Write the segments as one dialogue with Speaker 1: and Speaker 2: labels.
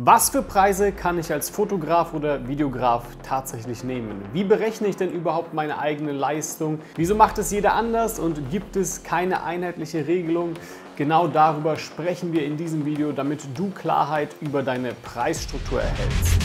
Speaker 1: Was für Preise kann ich als Fotograf oder Videograf tatsächlich nehmen? Wie berechne ich denn überhaupt meine eigene Leistung? Wieso macht es jeder anders und gibt es keine einheitliche Regelung? Genau darüber sprechen wir in diesem Video, damit du Klarheit über deine Preisstruktur erhältst.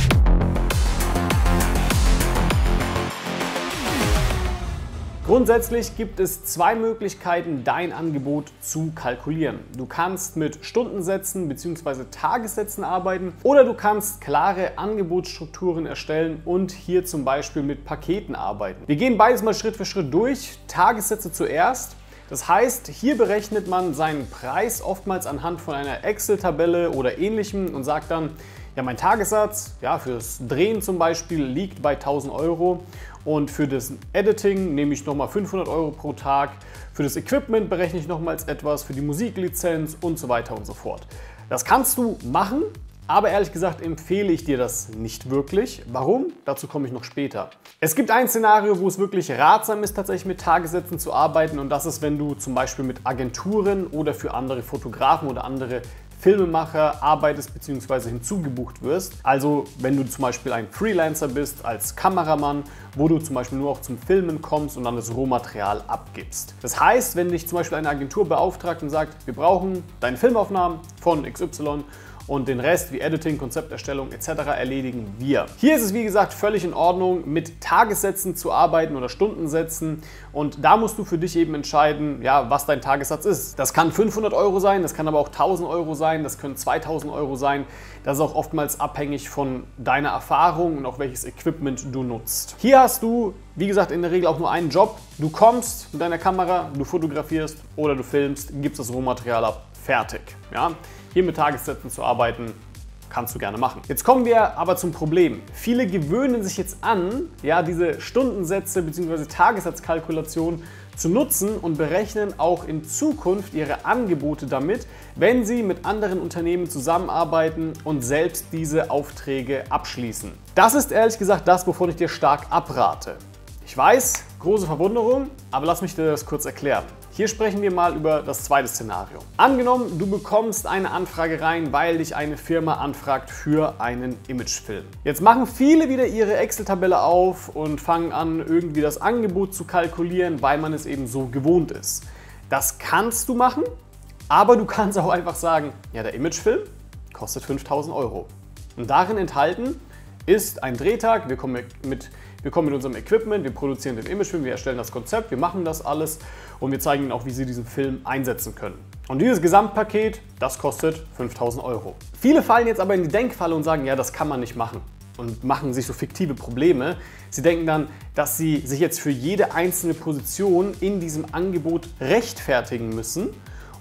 Speaker 1: Grundsätzlich gibt es zwei Möglichkeiten, dein Angebot zu kalkulieren. Du kannst mit Stundensätzen bzw. Tagessätzen arbeiten oder du kannst klare Angebotsstrukturen erstellen und hier zum Beispiel mit Paketen arbeiten. Wir gehen beides mal Schritt für Schritt durch. Tagessätze zuerst. Das heißt, hier berechnet man seinen Preis oftmals anhand von einer Excel-Tabelle oder ähnlichem und sagt dann, ja, mein Tagessatz ja, fürs Drehen zum Beispiel liegt bei 1000 Euro und für das Editing nehme ich nochmal 500 Euro pro Tag. Für das Equipment berechne ich nochmals etwas, für die Musiklizenz und so weiter und so fort. Das kannst du machen, aber ehrlich gesagt empfehle ich dir das nicht wirklich. Warum? Dazu komme ich noch später. Es gibt ein Szenario, wo es wirklich ratsam ist, tatsächlich mit Tagessätzen zu arbeiten und das ist, wenn du zum Beispiel mit Agenturen oder für andere Fotografen oder andere Filmemacher arbeitest bzw. hinzugebucht wirst. Also wenn du zum Beispiel ein Freelancer bist als Kameramann, wo du zum Beispiel nur auch zum Filmen kommst und dann das Rohmaterial abgibst. Das heißt, wenn dich zum Beispiel eine Agentur beauftragt und sagt, wir brauchen deine Filmaufnahmen von XY und den Rest wie Editing, Konzepterstellung etc. erledigen wir. Hier ist es wie gesagt völlig in Ordnung, mit Tagessätzen zu arbeiten oder Stundensätzen und da musst du für dich eben entscheiden, ja, was dein Tagessatz ist. Das kann 500 Euro sein, das kann aber auch 1000 Euro sein, das können 2000 Euro sein. Das ist auch oftmals abhängig von deiner Erfahrung und auch welches Equipment du nutzt. Hier hast du, wie gesagt, in der Regel auch nur einen Job. Du kommst mit deiner Kamera, du fotografierst oder du filmst, gibst das Rohmaterial ab, fertig. Ja? Hier mit Tagessätzen zu arbeiten, kannst du gerne machen. Jetzt kommen wir aber zum Problem. Viele gewöhnen sich jetzt an, ja, diese Stundensätze bzw. Tagessatzkalkulation zu nutzen und berechnen auch in Zukunft ihre Angebote damit, wenn sie mit anderen Unternehmen zusammenarbeiten und selbst diese Aufträge abschließen. Das ist ehrlich gesagt das, wovon ich dir stark abrate. Ich weiß, große Verwunderung, aber lass mich dir das kurz erklären. Hier sprechen wir mal über das zweite Szenario. Angenommen, du bekommst eine Anfrage rein, weil dich eine Firma anfragt für einen Imagefilm. Jetzt machen viele wieder ihre Excel-Tabelle auf und fangen an, irgendwie das Angebot zu kalkulieren, weil man es eben so gewohnt ist. Das kannst du machen, aber du kannst auch einfach sagen, ja, der Imagefilm kostet 5000 Euro. Und darin enthalten ist ein Drehtag, wir kommen mit wir kommen mit unserem Equipment, wir produzieren den Imagefilm, wir erstellen das Konzept, wir machen das alles und wir zeigen Ihnen auch, wie Sie diesen Film einsetzen können. Und dieses Gesamtpaket, das kostet 5000 Euro. Viele fallen jetzt aber in die Denkfalle und sagen, ja, das kann man nicht machen und machen sich so fiktive Probleme. Sie denken dann, dass sie sich jetzt für jede einzelne Position in diesem Angebot rechtfertigen müssen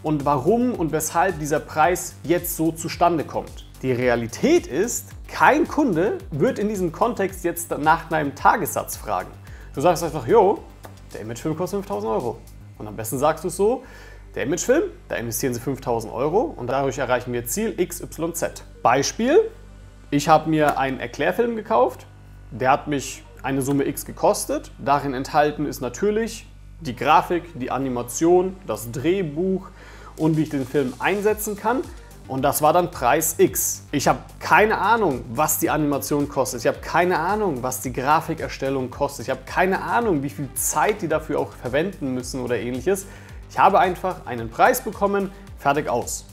Speaker 1: und warum und weshalb dieser Preis jetzt so zustande kommt. Die Realität ist, kein Kunde wird in diesem Kontext jetzt nach deinem Tagessatz fragen. Du sagst einfach, jo, der Imagefilm kostet 5000 Euro. Und am besten sagst du es so, der Imagefilm, da investieren Sie 5000 Euro und dadurch erreichen wir Ziel XYZ. Beispiel, ich habe mir einen Erklärfilm gekauft, der hat mich eine Summe X gekostet. Darin enthalten ist natürlich die Grafik, die Animation, das Drehbuch und wie ich den Film einsetzen kann. Und das war dann Preis X. Ich habe keine Ahnung, was die Animation kostet. Ich habe keine Ahnung, was die Grafikerstellung kostet. Ich habe keine Ahnung, wie viel Zeit die dafür auch verwenden müssen oder ähnliches. Ich habe einfach einen Preis bekommen, fertig aus.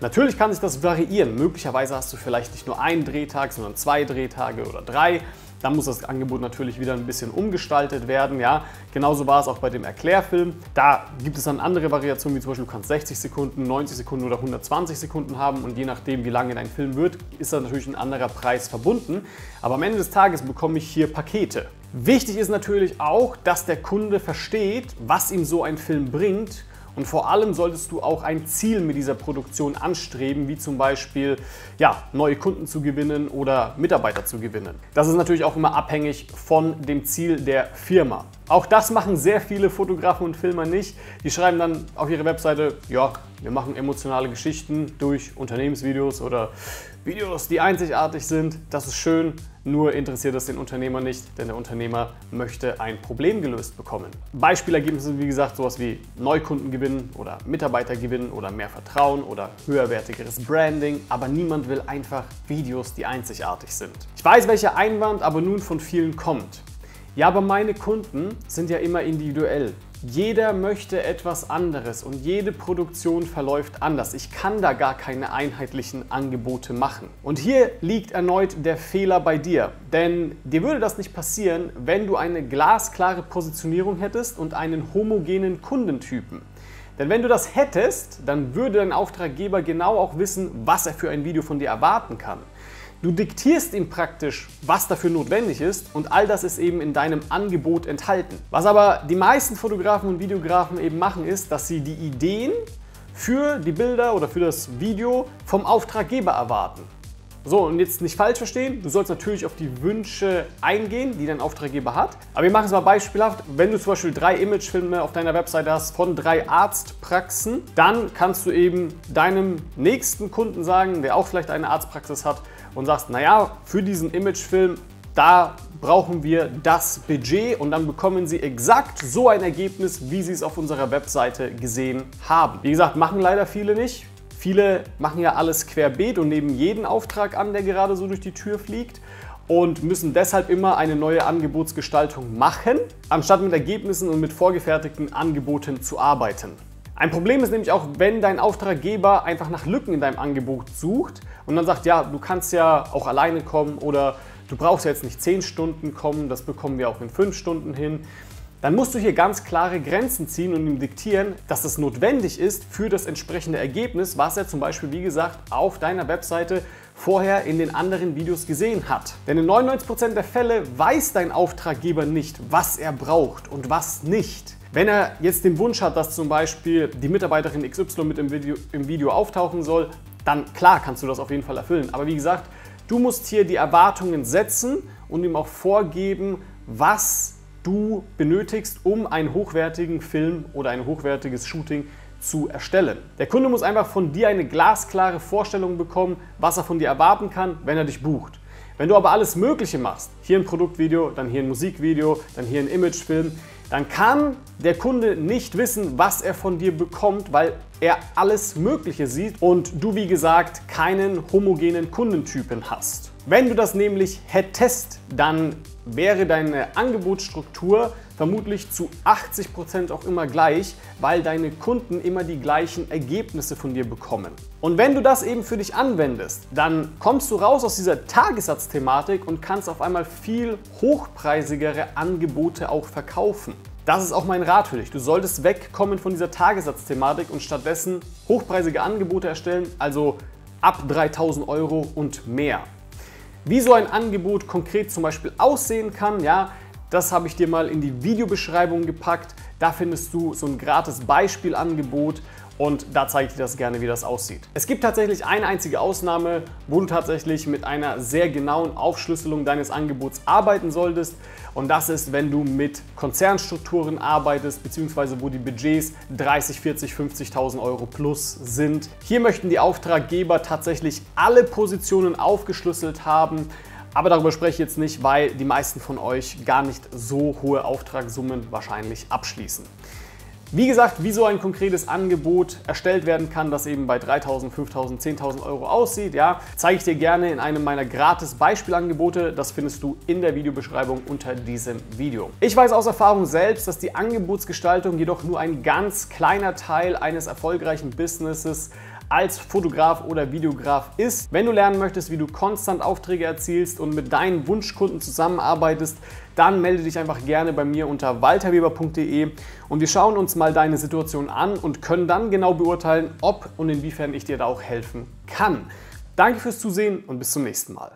Speaker 1: Natürlich kann sich das variieren. Möglicherweise hast du vielleicht nicht nur einen Drehtag, sondern zwei Drehtage oder drei. Dann muss das Angebot natürlich wieder ein bisschen umgestaltet werden. Ja? Genauso war es auch bei dem Erklärfilm. Da gibt es dann andere Variationen, wie zum Beispiel du kannst 60 Sekunden, 90 Sekunden oder 120 Sekunden haben und je nachdem, wie lange dein Film wird, ist da natürlich ein anderer Preis verbunden. Aber am Ende des Tages bekomme ich hier Pakete. Wichtig ist natürlich auch, dass der Kunde versteht, was ihm so ein Film bringt und vor allem solltest du auch ein Ziel mit dieser Produktion anstreben, wie zum Beispiel ja, neue Kunden zu gewinnen oder Mitarbeiter zu gewinnen. Das ist natürlich auch immer abhängig von dem Ziel der Firma. Auch das machen sehr viele Fotografen und Filmer nicht. Die schreiben dann auf ihre Webseite, ja, wir machen emotionale Geschichten durch Unternehmensvideos oder Videos, die einzigartig sind, das ist schön, nur interessiert es den Unternehmer nicht, denn der Unternehmer möchte ein Problem gelöst bekommen. Beispielergebnisse sind wie gesagt sowas wie Neukunden gewinnen oder Mitarbeiter gewinnen oder mehr Vertrauen oder höherwertigeres Branding, aber niemand will einfach Videos, die einzigartig sind. Ich weiß, welcher Einwand aber nun von vielen kommt. Ja, aber meine Kunden sind ja immer individuell. Jeder möchte etwas anderes und jede Produktion verläuft anders. Ich kann da gar keine einheitlichen Angebote machen. Und hier liegt erneut der Fehler bei dir. Denn dir würde das nicht passieren, wenn du eine glasklare Positionierung hättest und einen homogenen Kundentypen. Denn wenn du das hättest, dann würde dein Auftraggeber genau auch wissen, was er für ein Video von dir erwarten kann. Du diktierst ihm praktisch, was dafür notwendig ist und all das ist eben in deinem Angebot enthalten. Was aber die meisten Fotografen und Videografen eben machen, ist, dass sie die Ideen für die Bilder oder für das Video vom Auftraggeber erwarten. So, und jetzt nicht falsch verstehen, du sollst natürlich auf die Wünsche eingehen, die dein Auftraggeber hat. Aber wir machen es mal beispielhaft. Wenn du zum Beispiel drei Imagefilme auf deiner Webseite hast von drei Arztpraxen, dann kannst du eben deinem nächsten Kunden sagen, der auch vielleicht eine Arztpraxis hat, und sagst, naja, für diesen Imagefilm, da brauchen wir das Budget und dann bekommen Sie exakt so ein Ergebnis, wie Sie es auf unserer Webseite gesehen haben. Wie gesagt, machen leider viele nicht. Viele machen ja alles querbeet und nehmen jeden Auftrag an, der gerade so durch die Tür fliegt und müssen deshalb immer eine neue Angebotsgestaltung machen, anstatt mit Ergebnissen und mit vorgefertigten Angeboten zu arbeiten. Ein Problem ist nämlich auch, wenn dein Auftraggeber einfach nach Lücken in deinem Angebot sucht und dann sagt, ja, du kannst ja auch alleine kommen oder du brauchst ja jetzt nicht 10 Stunden kommen, das bekommen wir auch in 5 Stunden hin. Dann musst du hier ganz klare Grenzen ziehen und ihm diktieren, dass das notwendig ist für das entsprechende Ergebnis, was er zum Beispiel, wie gesagt, auf deiner Webseite vorher in den anderen Videos gesehen hat. Denn in 99% der Fälle weiß dein Auftraggeber nicht, was er braucht und was nicht. Wenn er jetzt den Wunsch hat, dass zum Beispiel die Mitarbeiterin XY mit im Video, im Video auftauchen soll, dann klar kannst du das auf jeden Fall erfüllen. Aber wie gesagt, du musst hier die Erwartungen setzen und ihm auch vorgeben, was du benötigst, um einen hochwertigen Film oder ein hochwertiges Shooting zu erstellen. Der Kunde muss einfach von dir eine glasklare Vorstellung bekommen, was er von dir erwarten kann, wenn er dich bucht. Wenn du aber alles Mögliche machst, hier ein Produktvideo, dann hier ein Musikvideo, dann hier ein Imagefilm, dann kann der Kunde nicht wissen, was er von dir bekommt, weil er alles Mögliche sieht und du, wie gesagt, keinen homogenen Kundentypen hast. Wenn du das nämlich hättest, dann wäre deine Angebotsstruktur vermutlich zu 80 Prozent auch immer gleich, weil deine Kunden immer die gleichen Ergebnisse von dir bekommen. Und wenn du das eben für dich anwendest, dann kommst du raus aus dieser Tagessatzthematik und kannst auf einmal viel hochpreisigere Angebote auch verkaufen. Das ist auch mein Rat für dich. Du solltest wegkommen von dieser Tagessatzthematik und stattdessen hochpreisige Angebote erstellen, also ab 3000 Euro und mehr. Wie so ein Angebot konkret zum Beispiel aussehen kann, ja, das habe ich dir mal in die Videobeschreibung gepackt. Da findest du so ein gratis Beispielangebot und da zeige ich dir das gerne, wie das aussieht. Es gibt tatsächlich eine einzige Ausnahme, wo du tatsächlich mit einer sehr genauen Aufschlüsselung deines Angebots arbeiten solltest. Und das ist, wenn du mit Konzernstrukturen arbeitest, beziehungsweise wo die Budgets 30, 40, 50.000 Euro plus sind. Hier möchten die Auftraggeber tatsächlich alle Positionen aufgeschlüsselt haben. Aber darüber spreche ich jetzt nicht, weil die meisten von euch gar nicht so hohe Auftragssummen wahrscheinlich abschließen. Wie gesagt, wie so ein konkretes Angebot erstellt werden kann, das eben bei 3.000, 5.000, 10.000 Euro aussieht, ja, zeige ich dir gerne in einem meiner gratis Beispielangebote. Das findest du in der Videobeschreibung unter diesem Video. Ich weiß aus Erfahrung selbst, dass die Angebotsgestaltung jedoch nur ein ganz kleiner Teil eines erfolgreichen Businesses als Fotograf oder Videograf ist. Wenn du lernen möchtest, wie du konstant Aufträge erzielst und mit deinen Wunschkunden zusammenarbeitest, dann melde dich einfach gerne bei mir unter walterweber.de und wir schauen uns mal deine Situation an und können dann genau beurteilen, ob und inwiefern ich dir da auch helfen kann. Danke fürs Zusehen und bis zum nächsten Mal.